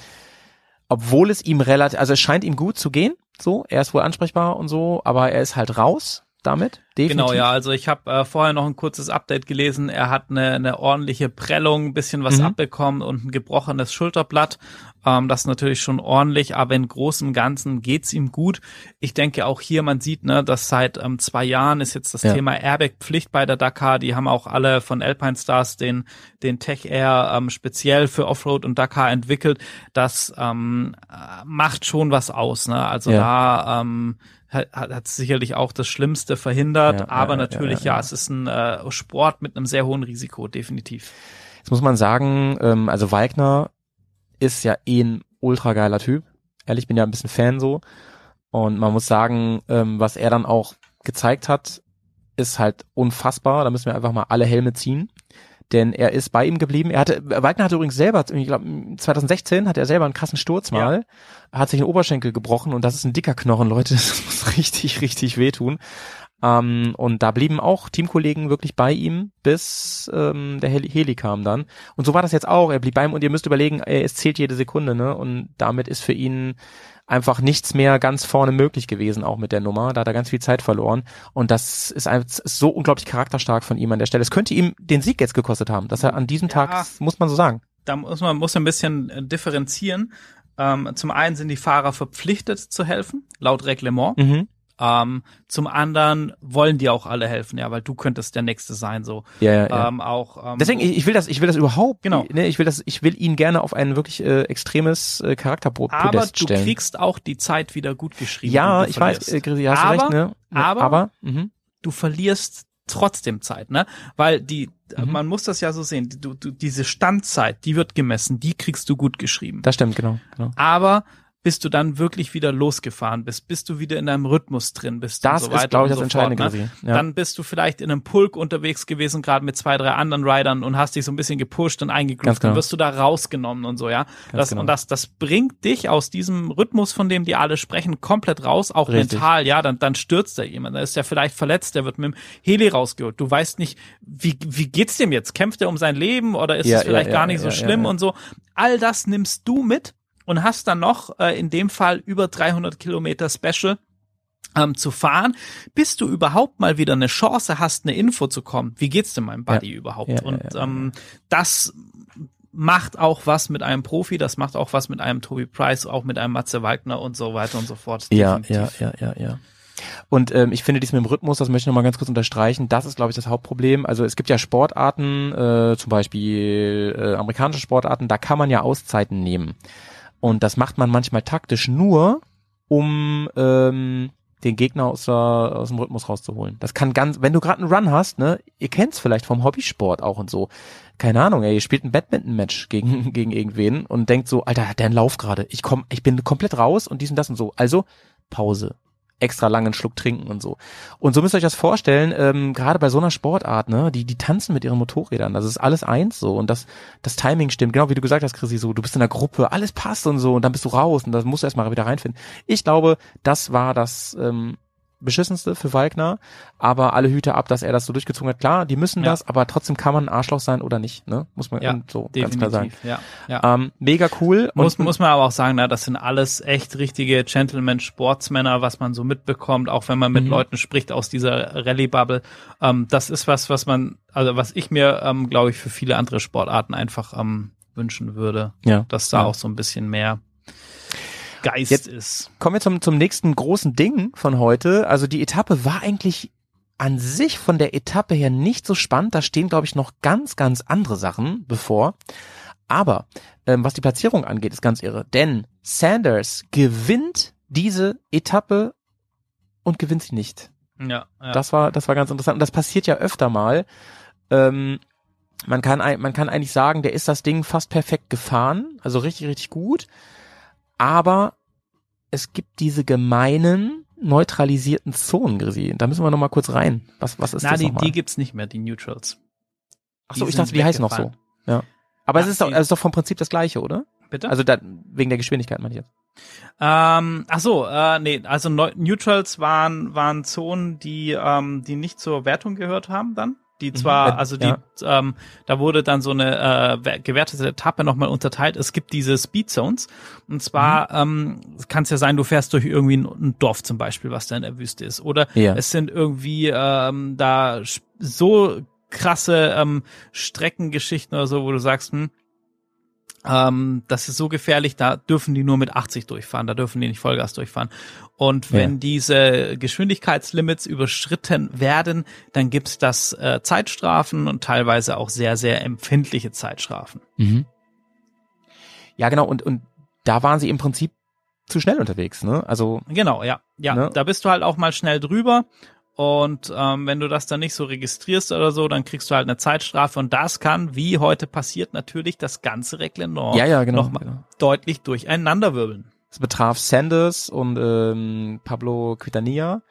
obwohl es ihm relativ, also es scheint ihm gut zu gehen, so, er ist wohl ansprechbar und so, aber er ist halt raus damit. definitiv. Genau, ja. Also ich habe äh, vorher noch ein kurzes Update gelesen. Er hat eine, eine ordentliche Prellung, ein bisschen was Mhm. abbekommen und ein gebrochenes Schulterblatt. Ähm, das ist natürlich schon ordentlich, aber in großem und Ganzen geht's ihm gut. Ich denke auch hier, man sieht, ne, dass seit ähm, zwei Jahren ist jetzt das Ja. Thema Airbag-Pflicht bei der Dakar. Die haben auch alle von Alpine Stars den, den Tech Air ähm, speziell für Offroad und Dakar entwickelt. Das ähm, äh, macht schon was aus. Ne? Also Ja. da ähm, hat, hat sicherlich auch das Schlimmste verhindert, Ja, aber ja, natürlich, ja, ja, es ist ein äh, Sport mit einem sehr hohen Risiko, definitiv. Jetzt muss man sagen, ähm, also Wagner ist ja eh ein ultra geiler Typ. Ehrlich, ich bin ja ein bisschen Fan so. Und man muss sagen, ähm, was er dann auch gezeigt hat, ist halt unfassbar. Da müssen wir einfach mal alle Helme ziehen. Denn er ist bei ihm geblieben. Er hatte, Wagner hatte übrigens selber, ich glaube, 2016 hatte er selber einen krassen Sturz mal, hat sich den Oberschenkel gebrochen und das ist ein dicker Knochen, Leute. Das muss richtig, richtig wehtun. Ähm, und da blieben auch Teamkollegen wirklich bei ihm, bis ähm, der Heli, Heli kam dann. Und so war das jetzt auch. Er blieb bei ihm und ihr müsst überlegen, ey, es zählt jede Sekunde, ne? Und damit ist für ihn einfach nichts mehr ganz vorne möglich gewesen, auch mit der Nummer. Da hat er ganz viel Zeit verloren. Und das ist, ein, ist so unglaublich charakterstark von ihm an der Stelle. Es könnte ihm den Sieg jetzt gekostet haben, dass er an diesem Ja. Tag, muss man so sagen. Da muss man muss ein bisschen äh, differenzieren. Ähm, zum einen sind die Fahrer verpflichtet zu helfen, laut Reglement. Mhm. Ähm, zum anderen wollen die auch alle helfen, ja, weil du könntest der Nächste sein, so. Ja, ja, ja. Ähm, auch, ähm, Deswegen, ich, ich will das, ich will das überhaupt, Genau. ne, ich will das, ich will ihn gerne auf ein wirklich äh, extremes äh, aber Charakterpodest du stellen. kriegst auch die Zeit wieder gut geschrieben. ja, ich weiß, verlierst. äh, Grisi, hast Aber- du recht, ne? aber- aber mhm. du verlierst trotzdem Zeit, ne? Weil die, Mhm. man muss das ja so sehen, du, du, diese Standzeit, die wird gemessen, die kriegst du gut geschrieben. das stimmt, genau, genau. Aber bis du dann wirklich wieder losgefahren bist, bis du wieder in deinem Rhythmus drin bist Das und so weiter ist, glaube ich, das so Entscheidende, fort, ne? Ja. Dann bist du vielleicht in einem Pulk unterwegs gewesen, gerade mit zwei, drei anderen Riders und hast dich so ein bisschen gepusht und eingegroovt. genau. Dann wirst du da rausgenommen und so, ja. Das, genau. Und das, das bringt dich aus diesem Rhythmus, von dem die alle sprechen, komplett raus, auch Richtig. mental, ja. Dann, dann stürzt da jemand, da ist der vielleicht verletzt, der wird mit dem Heli rausgeholt. Du weißt nicht, wie, wie geht's dem jetzt? Kämpft er um sein Leben oder ist Ja, es vielleicht ja, gar ja, nicht so ja, ja, schlimm ja. und so? All das nimmst du mit und hast dann noch äh, in dem Fall über 300 Kilometer Special ähm, zu fahren, bis du überhaupt mal wieder eine Chance hast, eine Info zu kommen. Wie geht's denn meinem Buddy überhaupt? Ja, ja, und ja, ähm, das macht auch was mit einem Profi, das macht auch was mit einem Toby Price, auch mit einem Matze Wagner und so weiter und so fort. Ja, Definitiv. ja, ja, ja, ja. Und ähm, ich finde dies mit dem Rhythmus, das möchte ich nochmal ganz kurz unterstreichen, das ist, glaube ich, das Hauptproblem. Also es gibt ja Sportarten, äh, zum Beispiel äh, amerikanische Sportarten, da kann man ja Auszeiten nehmen. Und das macht man manchmal taktisch nur, um ähm, den Gegner aus, der, aus dem Rhythmus rauszuholen. Das kann ganz, wenn du gerade einen Run hast, ne, ihr kennt's vielleicht vom Hobbysport auch und so. Keine Ahnung, ey, ihr spielt ein Badminton-Match gegen, gegen irgendwen und denkt so, Alter, hat der einen Lauf gerade. Ich komm, ich bin komplett raus und dies und das und so. Also, Pause. Extra langen Schluck trinken und so. Und so müsst ihr euch das vorstellen, ähm, gerade bei so einer Sportart, ne, die, die tanzen mit ihren Motorrädern. Das ist alles eins so und das, das Timing stimmt. Genau wie du gesagt hast, Chrissy, so, du bist in der Gruppe, alles passt und so und dann bist du raus und das musst du erstmal wieder reinfinden. Ich glaube, das war das, ähm, beschissenste für Wagner, aber alle Hüte ab, dass er das so durchgezogen hat. Klar, die müssen Ja. das, aber trotzdem kann man ein Arschloch sein oder nicht, ne? Muss man Ja, so ganz klar sagen. definitiv. Ja, ja. Ähm, mega cool. Muss, und, muss man aber auch sagen, na, das sind alles echt richtige Gentleman-Sportsmänner, was man so mitbekommt, auch wenn man mit Mhm. Leuten spricht aus dieser Rallye-Bubble. Ähm, das ist was, was man, also was ich mir, ähm, glaube ich, für viele andere Sportarten einfach ähm, wünschen würde, ja. dass da Ja. auch so ein bisschen mehr Geist Jetzt- ist. Kommen wir zum, zum nächsten großen Ding von heute. Also die Etappe war eigentlich an sich von der Etappe her nicht so spannend. Da stehen, glaube ich, noch ganz, ganz andere Sachen bevor. Aber ähm, was die Platzierung angeht, ist ganz irre. Denn Sanders gewinnt diese Etappe und gewinnt sie nicht. Ja, ja. Das war, das war ganz interessant. Und das passiert ja öfter mal. Ähm, man kann, man kann eigentlich sagen, der ist das Ding fast perfekt gefahren. Also richtig, richtig gut. Aber es gibt diese gemeinen, neutralisierten Zonen, Grisi. Da müssen wir noch mal kurz rein. Was, was ist Na, das die, nochmal? die gibt's nicht mehr, die Neutrals. Ach so, die ich dachte, die heißen noch so. Ja. Aber es Ja, ist doch, die- es ist doch vom Prinzip das gleiche, oder? Bitte? Also da, wegen der Geschwindigkeit meine ich jetzt. Ähm, ach so, äh, nee, also Neu Neutrals waren waren Zonen, die ähm, die nicht zur Wertung gehört haben dann. Die zwar, Mhm. also die, Ja. ähm, da wurde dann so eine äh, wer- gewertete Etappe nochmal unterteilt. Es gibt diese Speed Zones. Und zwar ähm, kann es ja sein, du fährst durch irgendwie ein, ein Dorf zum Beispiel, was da in der Wüste ist. Oder Ja. es sind irgendwie ähm, da so krasse ähm, Streckengeschichten oder so, wo du sagst, hm, ähm, das ist so gefährlich, da dürfen die nur mit 80 durchfahren, da dürfen die nicht Vollgas durchfahren. Und wenn Ja. diese Geschwindigkeitslimits überschritten werden, dann gibt's das äh, Zeitstrafen und teilweise auch sehr, sehr empfindliche Zeitstrafen. Mhm. Ja, genau, und, und da waren sie im Prinzip zu schnell unterwegs, ne? Also, Genau, ja. Ja, Ne? da bist du halt auch mal schnell drüber. Und ähm, wenn du das dann nicht so registrierst oder so, dann kriegst du halt eine Zeitstrafe. Und das kann, wie heute passiert, natürlich das ganze Reglement ja, ja, genau. nochmal genau. deutlich durcheinanderwirbeln. Es betraf Sanders und ähm, Pablo Quintanilla.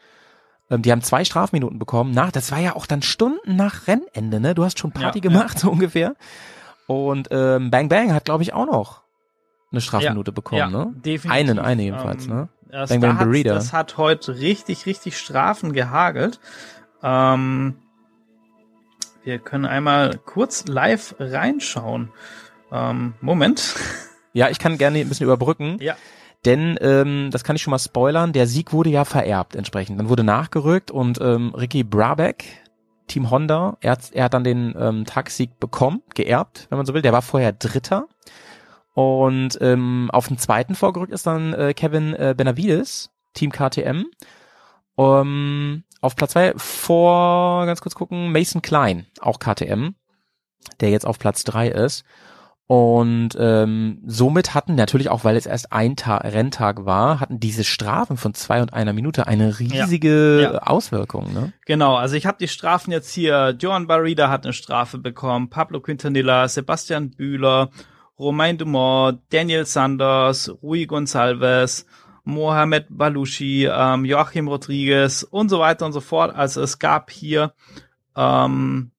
Ähm, die haben zwei Strafminuten bekommen. Nach, das war ja auch dann Stunden nach Rennende, ne? Du hast schon Party Ja, gemacht, so ungefähr. Und ähm, Bang Bang hat, glaube ich, auch noch eine Strafminute bekommen, ja, ne? definitiv. Einen, eine jedenfalls, Ähm, ne? Das, Bang Bang hat, Burrito. das hat heute richtig, richtig Strafen gehagelt. Ähm, wir können einmal kurz live reinschauen. Ähm, Moment. Ja, ich kann gerne ein bisschen überbrücken. Ja. Denn, ähm, das kann ich schon mal spoilern, der Sieg wurde ja vererbt entsprechend. Dann wurde nachgerückt und ähm, Ricky Brabeck, Team Honda, er hat, er hat dann den ähm, Tagsieg bekommen, geerbt, wenn man so will. Der war vorher Dritter. Und ähm, auf den zweiten vorgerückt ist dann äh, Kevin äh, Benavides, Team KTM. Um, auf Platz zwei vor, ganz kurz gucken, Mason Klein, auch KTM, der jetzt auf Platz drei ist. Und ähm, somit hatten natürlich auch, weil es erst ein Ta Renntag war, hatten diese Strafen von zwei und einer Minute eine riesige Ja. Auswirkung. Ne? Genau, also ich habe die Strafen jetzt hier. Johan Barrida hat eine Strafe bekommen, Pablo Quintanilla, Sebastian Bühler, Romain Dumont, Daniel Sanders, Rui Gonçalves, Mohamed Balushi, ähm, Joachim Rodriguez und so weiter und so fort. Also es gab hier, ähm,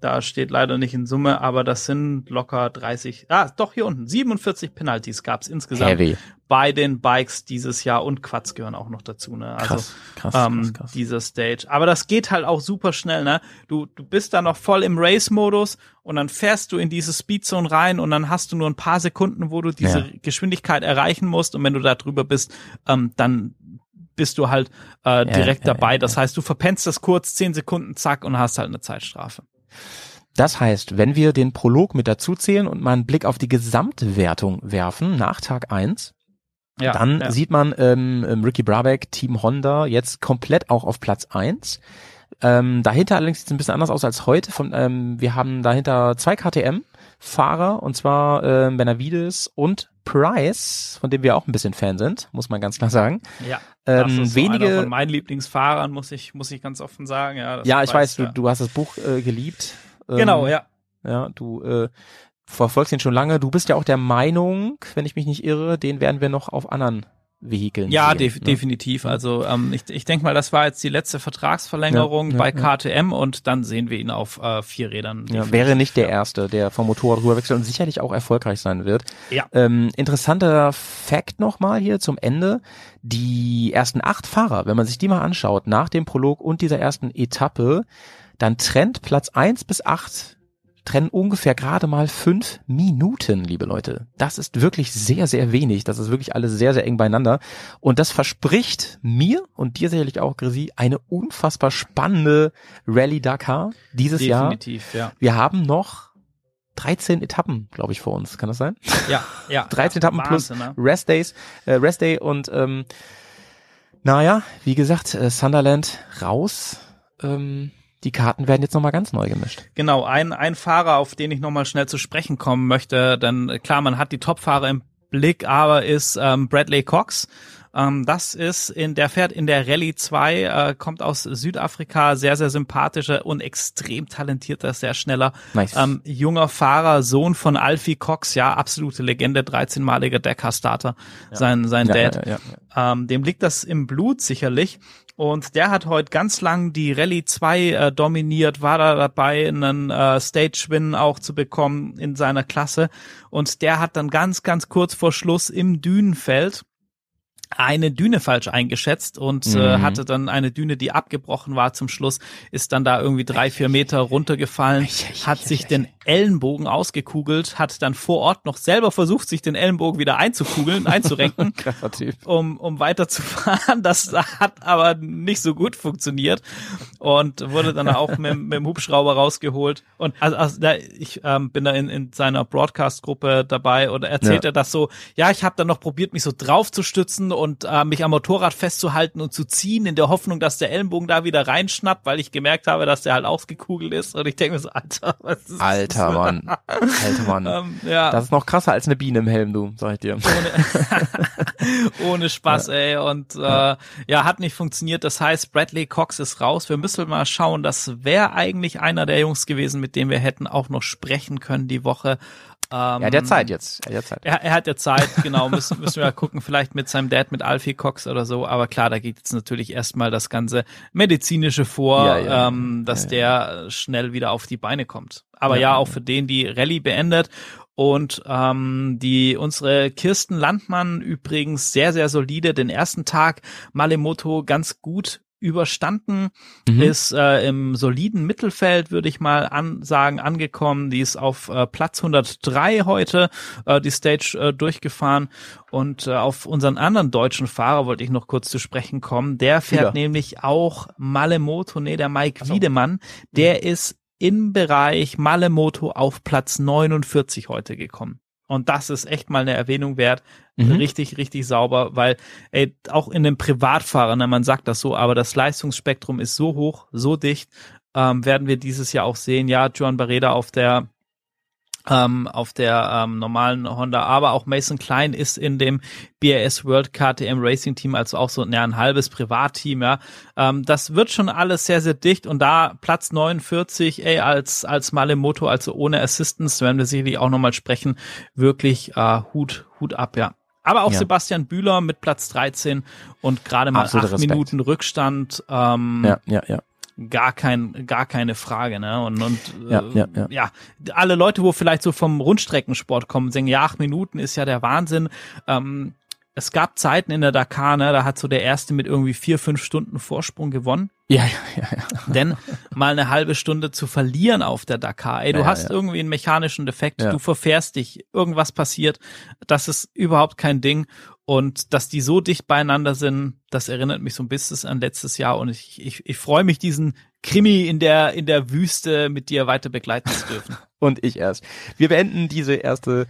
da steht leider nicht in Summe, aber das sind locker 30, ah, doch hier unten, 47 Penalties gab es insgesamt Heavy. bei den Bikes dieses Jahr und Quads gehören auch noch dazu. Ne? Also Krass, krass, ähm, krass, krass. dieser Stage. Aber das geht halt auch super schnell, ne? Du, du bist da noch voll im Race-Modus und dann fährst du in diese Speedzone rein und dann hast du nur ein paar Sekunden, wo du diese Ja. Geschwindigkeit erreichen musst und wenn du da drüber bist, ähm, dann bist du halt äh, direkt ja, dabei. ja, das heißt, du verpennst das kurz, zehn Sekunden, zack, und hast halt eine Zeitstrafe. Das heißt, wenn wir den Prolog mit dazu zählen und mal einen Blick auf die gesamte Wertung werfen nach Tag eins, Ja, dann ja. sieht man ähm, ähm, Ricky Brabeck, Team Honda, jetzt komplett auch auf Platz eins. Ähm, dahinter allerdings sieht es ein bisschen anders aus als heute. Von, ähm, wir haben dahinter zwei KTM-Fahrer, und zwar ähm, Benavides und Price, von dem wir auch ein bisschen Fan sind, muss man ganz klar sagen. ja. Das Ähm, ist so einer wenige, von meinen Lieblingsfahrern, muss ich, muss ich ganz offen sagen. Ja, das ja, ich weiß, du, ja. du hast das Buch äh, geliebt. Ähm, Genau, ja. Ja, du äh, verfolgst ihn schon lange. Du bist ja auch der Meinung, wenn ich mich nicht irre, den werden wir noch auf anderen Vehikeln Ja, def ne? definitiv. Also ähm, ich, ich denke mal, das war jetzt die letzte Vertragsverlängerung Ja, ja, bei ja. KTM und dann sehen wir ihn auf äh, vier Rädern. Ja, wäre nicht der Erste, der vom Motorrad rüberwechselt und sicherlich auch erfolgreich sein wird. Ja. Ähm, interessanter Fact nochmal hier zum Ende. Die ersten acht Fahrer, wenn man sich die mal anschaut, nach dem Prolog und dieser ersten Etappe, dann trennt Platz eins bis acht trennen ungefähr gerade mal fünf Minuten, liebe Leute. Das ist wirklich sehr, sehr wenig. Das ist wirklich alles sehr, sehr eng beieinander. Und das verspricht mir und dir sicherlich auch, Grisi, eine unfassbar spannende Rallye Dakar dieses Jahr. Definitiv, ja. Wir haben noch 13 Etappen, glaube ich, vor uns. Kann das sein? Ja, ja. 13 Etappen plus Wahnsinn, ne? Rest Days, äh, Rest Day und ähm, naja, wie gesagt, äh, Sunderland raus. Ähm, die Karten werden jetzt nochmal ganz neu gemischt. Genau, ein, ein Fahrer, auf den ich nochmal schnell zu sprechen kommen möchte, denn äh, klar, man hat die Top-Fahrer im Blick, aber ist ähm, Bradley Cox. Ähm, das ist in der fährt in der Rallye 2, äh, kommt aus Südafrika, sehr, sehr sympathischer und extrem talentierter, sehr schneller Nice. ähm, junger Fahrer, Sohn von Alfie Cox, ja, absolute Legende, 13-maliger Dakar-Starter, sein, sein ja, Dad. ja, ja, ja. Ähm, dem liegt das im Blut sicherlich. Und der hat heute ganz lang die Rallye 2 äh, dominiert, war da dabei, einen äh, Stage-Win auch zu bekommen in seiner Klasse. Und der hat dann ganz, ganz kurz vor Schluss im Dünenfeld eine Düne falsch eingeschätzt und Mhm. äh, hatte dann eine Düne, die abgebrochen war zum Schluss, ist dann da irgendwie drei, vier Meter runtergefallen, hat sich den Ellenbogen ausgekugelt, hat dann vor Ort noch selber versucht, sich den Ellenbogen wieder einzukugeln, einzurenken, um, um weiterzufahren. Das hat aber nicht so gut funktioniert und wurde dann auch mit, mit dem Hubschrauber rausgeholt. Und also, also da, ich ähm, bin da in, in seiner Broadcast-Gruppe dabei und erzählt Ja. er das so, ja, ich habe dann noch probiert, mich so drauf zu stützen und äh, mich am Motorrad festzuhalten und zu ziehen, in der Hoffnung, dass der Ellenbogen da wieder reinschnappt, weil ich gemerkt habe, dass der halt ausgekugelt ist. Und ich denke mir so, Alter, was ist das? Alter Mann. Alter Mann. Ähm, ja. Das ist noch krasser als eine Biene im Helm, du, sag ich dir. ohne, ohne Spaß, ey. Und äh, ja. hat nicht funktioniert. Das heißt, Bradley Cox ist raus. Wir müssen mal schauen. Das wäre eigentlich einer der Jungs gewesen, mit dem wir hätten auch noch sprechen können die Woche. Ähm, Er hat ja Zeit jetzt. Er hat ja Zeit. Er, er hat ja Zeit, genau, müssen, müssen wir ja gucken, vielleicht mit seinem Dad, mit Alfie Cox oder so. Aber klar, da geht jetzt natürlich erstmal das ganze medizinische vor, Ja, ja. Ähm, dass Ja, der schnell wieder auf die Beine kommt. Aber ja, Ja, auch für den die Rallye beendet. Und ähm, die unsere Kirsten Landmann übrigens sehr, sehr solide. Den ersten Tag Malemoto ganz gut überstanden, Mhm. ist äh, im soliden Mittelfeld, würde ich mal an, sagen, angekommen. Die ist auf äh, Platz 103 heute, äh, die Stage äh, durchgefahren. Und äh, auf unseren anderen deutschen Fahrer wollte ich noch kurz zu sprechen kommen. Der fährt Wieder. nämlich auch Malemoto, nee, der Mike Ach so. Wiedemann. Der ist im Bereich Malemoto auf Platz 49 heute gekommen. Und das ist echt mal eine Erwähnung wert. Mhm. Richtig, richtig sauber, weil ey, auch in den Privatfahrern, man sagt das so, aber das Leistungsspektrum ist so hoch, so dicht, ähm, werden wir dieses Jahr auch sehen. Ja, Joan Barreda auf der ähm, auf der ähm, normalen Honda, aber auch Mason Klein ist in dem BAS World KTM Racing Team, also auch so ja, ein halbes Privatteam, ja. Ähm, das wird schon alles sehr, sehr dicht und da Platz 49, ey, als, als Malemoto, also ohne Assistance, werden wir sicherlich auch nochmal sprechen, wirklich äh, Hut, Hut ab, ja. Aber auch Ja. Sebastian Bühler mit Platz 13 und gerade mal Absoluter acht Respekt. Minuten Rückstand. Ähm, Ja, ja, ja. Gar kein gar keine Frage ne? Und und Ja, äh, ja, ja. ja. Alle Leute wo vielleicht so vom Rundstreckensport kommen sagen ja acht Minuten ist ja der Wahnsinn. Ähm, es gab Zeiten in der Dakar ne da hat so der erste mit irgendwie vier fünf Stunden Vorsprung gewonnen Ja, ja, ja, ja. denn mal eine halbe Stunde zu verlieren auf der Dakar ey du Ja, hast ja. irgendwie einen mechanischen Defekt du verfährst dich irgendwas passiert das ist überhaupt kein Ding und dass die so dicht beieinander sind, das erinnert mich so ein bisschen an letztes Jahr und ich, ich, ich freue mich, diesen Krimi in der, in der Wüste mit dir weiter begleiten zu dürfen. Und ich erst. Wir beenden diese erste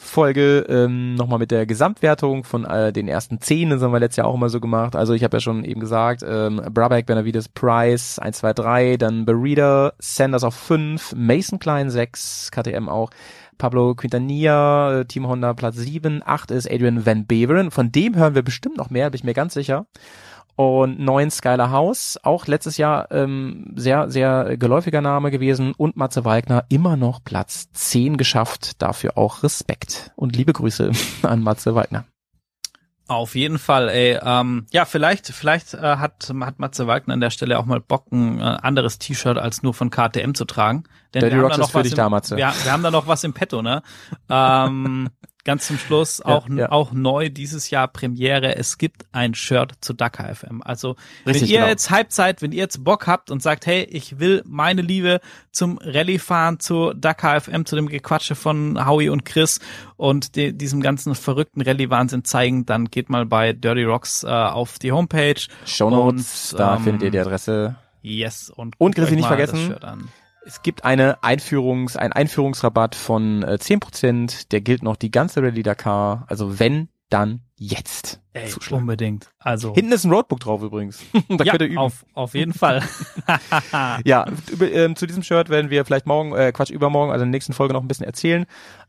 Folge ähm, nochmal mit der Gesamtwertung von äh, den ersten zehn. Das haben wir letztes Jahr auch immer so gemacht. Also ich habe ja schon eben gesagt, ähm, Brabeck, Benavides, Price 1, 2, 3, dann Berida, Sanders auf 5, Mason Klein 6, KTM auch, Pablo Quintanilla, äh, Team Honda Platz 7, 8 ist Adrian Van Beveren. Von dem hören wir bestimmt noch mehr, bin ich mir ganz sicher. Und neun Skylar House, auch letztes Jahr ähm, sehr, sehr geläufiger Name gewesen. Und Matze Wagner immer noch Platz 10 geschafft. Dafür auch Respekt und liebe Grüße an Matze Wagner. Auf jeden Fall, ey. Ähm, ja, vielleicht, vielleicht äh, hat, hat Matze Wagner an der Stelle auch mal Bock, ein äh, anderes T-Shirt als nur von KTM zu tragen. Denn Dirty wir haben Rocks da noch was dich im, da, Matze. Wir, wir haben da noch was im Petto, ne? Ähm, ganz zum Schluss auch, ja. auch neu dieses Jahr Premiere. Es gibt ein Shirt zu Dakar FM. Also, Richtig, wenn ihr genau. jetzt Halbzeit, wenn ihr jetzt Bock habt und sagt, hey, ich will meine Liebe zum Rallye-Fahren, zu Dakar FM, zu dem Gequatsche von Howie und Chris und de diesem ganzen verrückten Rallye-Wahnsinn zeigen, dann geht mal bei Dirty Rocks äh, auf die Homepage. Shownotes, Und, da ähm, findet ihr die Adresse. Yes. Und, Und Chrissy nicht vergessen, Shirt an. Es gibt eine Einführungs, ein Einführungsrabatt von äh, 10%. Der gilt noch die ganze Rallye Dakar. Also wenn, dann jetzt. Ey, zuschlagen. unbedingt. Also, Hinten ist ein Roadbook drauf übrigens. da ja, könnt ihr üben. auf, auf jeden Fall. Ja, über, ähm, zu diesem Shirt werden wir vielleicht morgen, äh, Quatsch, übermorgen, also in der nächsten Folge noch ein bisschen erzählen.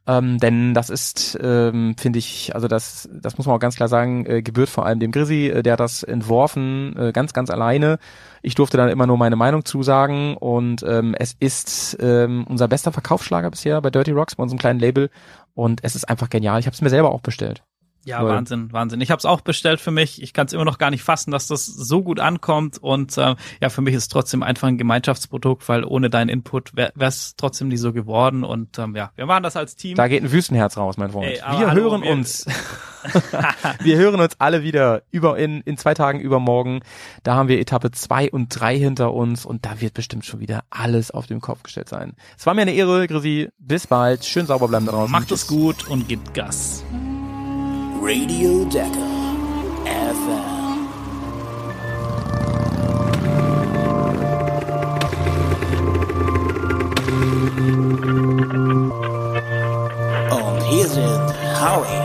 Ähm, denn das ist, ähm, finde ich, also das, das muss man auch ganz klar sagen, äh, gebührt vor allem dem Grizzly, äh, der hat das entworfen, äh, ganz, ganz alleine. Ich durfte dann immer nur meine Meinung zusagen und ähm, es ist ähm, unser bester Verkaufsschlager bisher bei Dirty Rocks, bei unserem kleinen Label und es ist einfach genial. Ich habe es mir selber auch bestellt. Ja, Leute. Wahnsinn, Wahnsinn. Ich habe es auch bestellt für mich. Ich kann es immer noch gar nicht fassen, dass das so gut ankommt. Und ähm, ja, für mich ist es trotzdem einfach ein Gemeinschaftsprodukt, weil ohne deinen Input wäre es trotzdem nicht so geworden. Und ähm, ja, wir machen das als Team. Da geht ein Wüstenherz raus, mein Freund. Ey, wir hallo, hören wir- uns. wir hören uns alle wieder über in, in zwei Tagen übermorgen. Da haben wir Etappe zwei und drei hinter uns und da wird bestimmt schon wieder alles auf den Kopf gestellt sein. Es war mir eine Ehre, Grisi. Bis bald. Schön sauber bleiben draußen. Macht es gut und gibt Gas. Radio Decker FM. Und hier sind Howie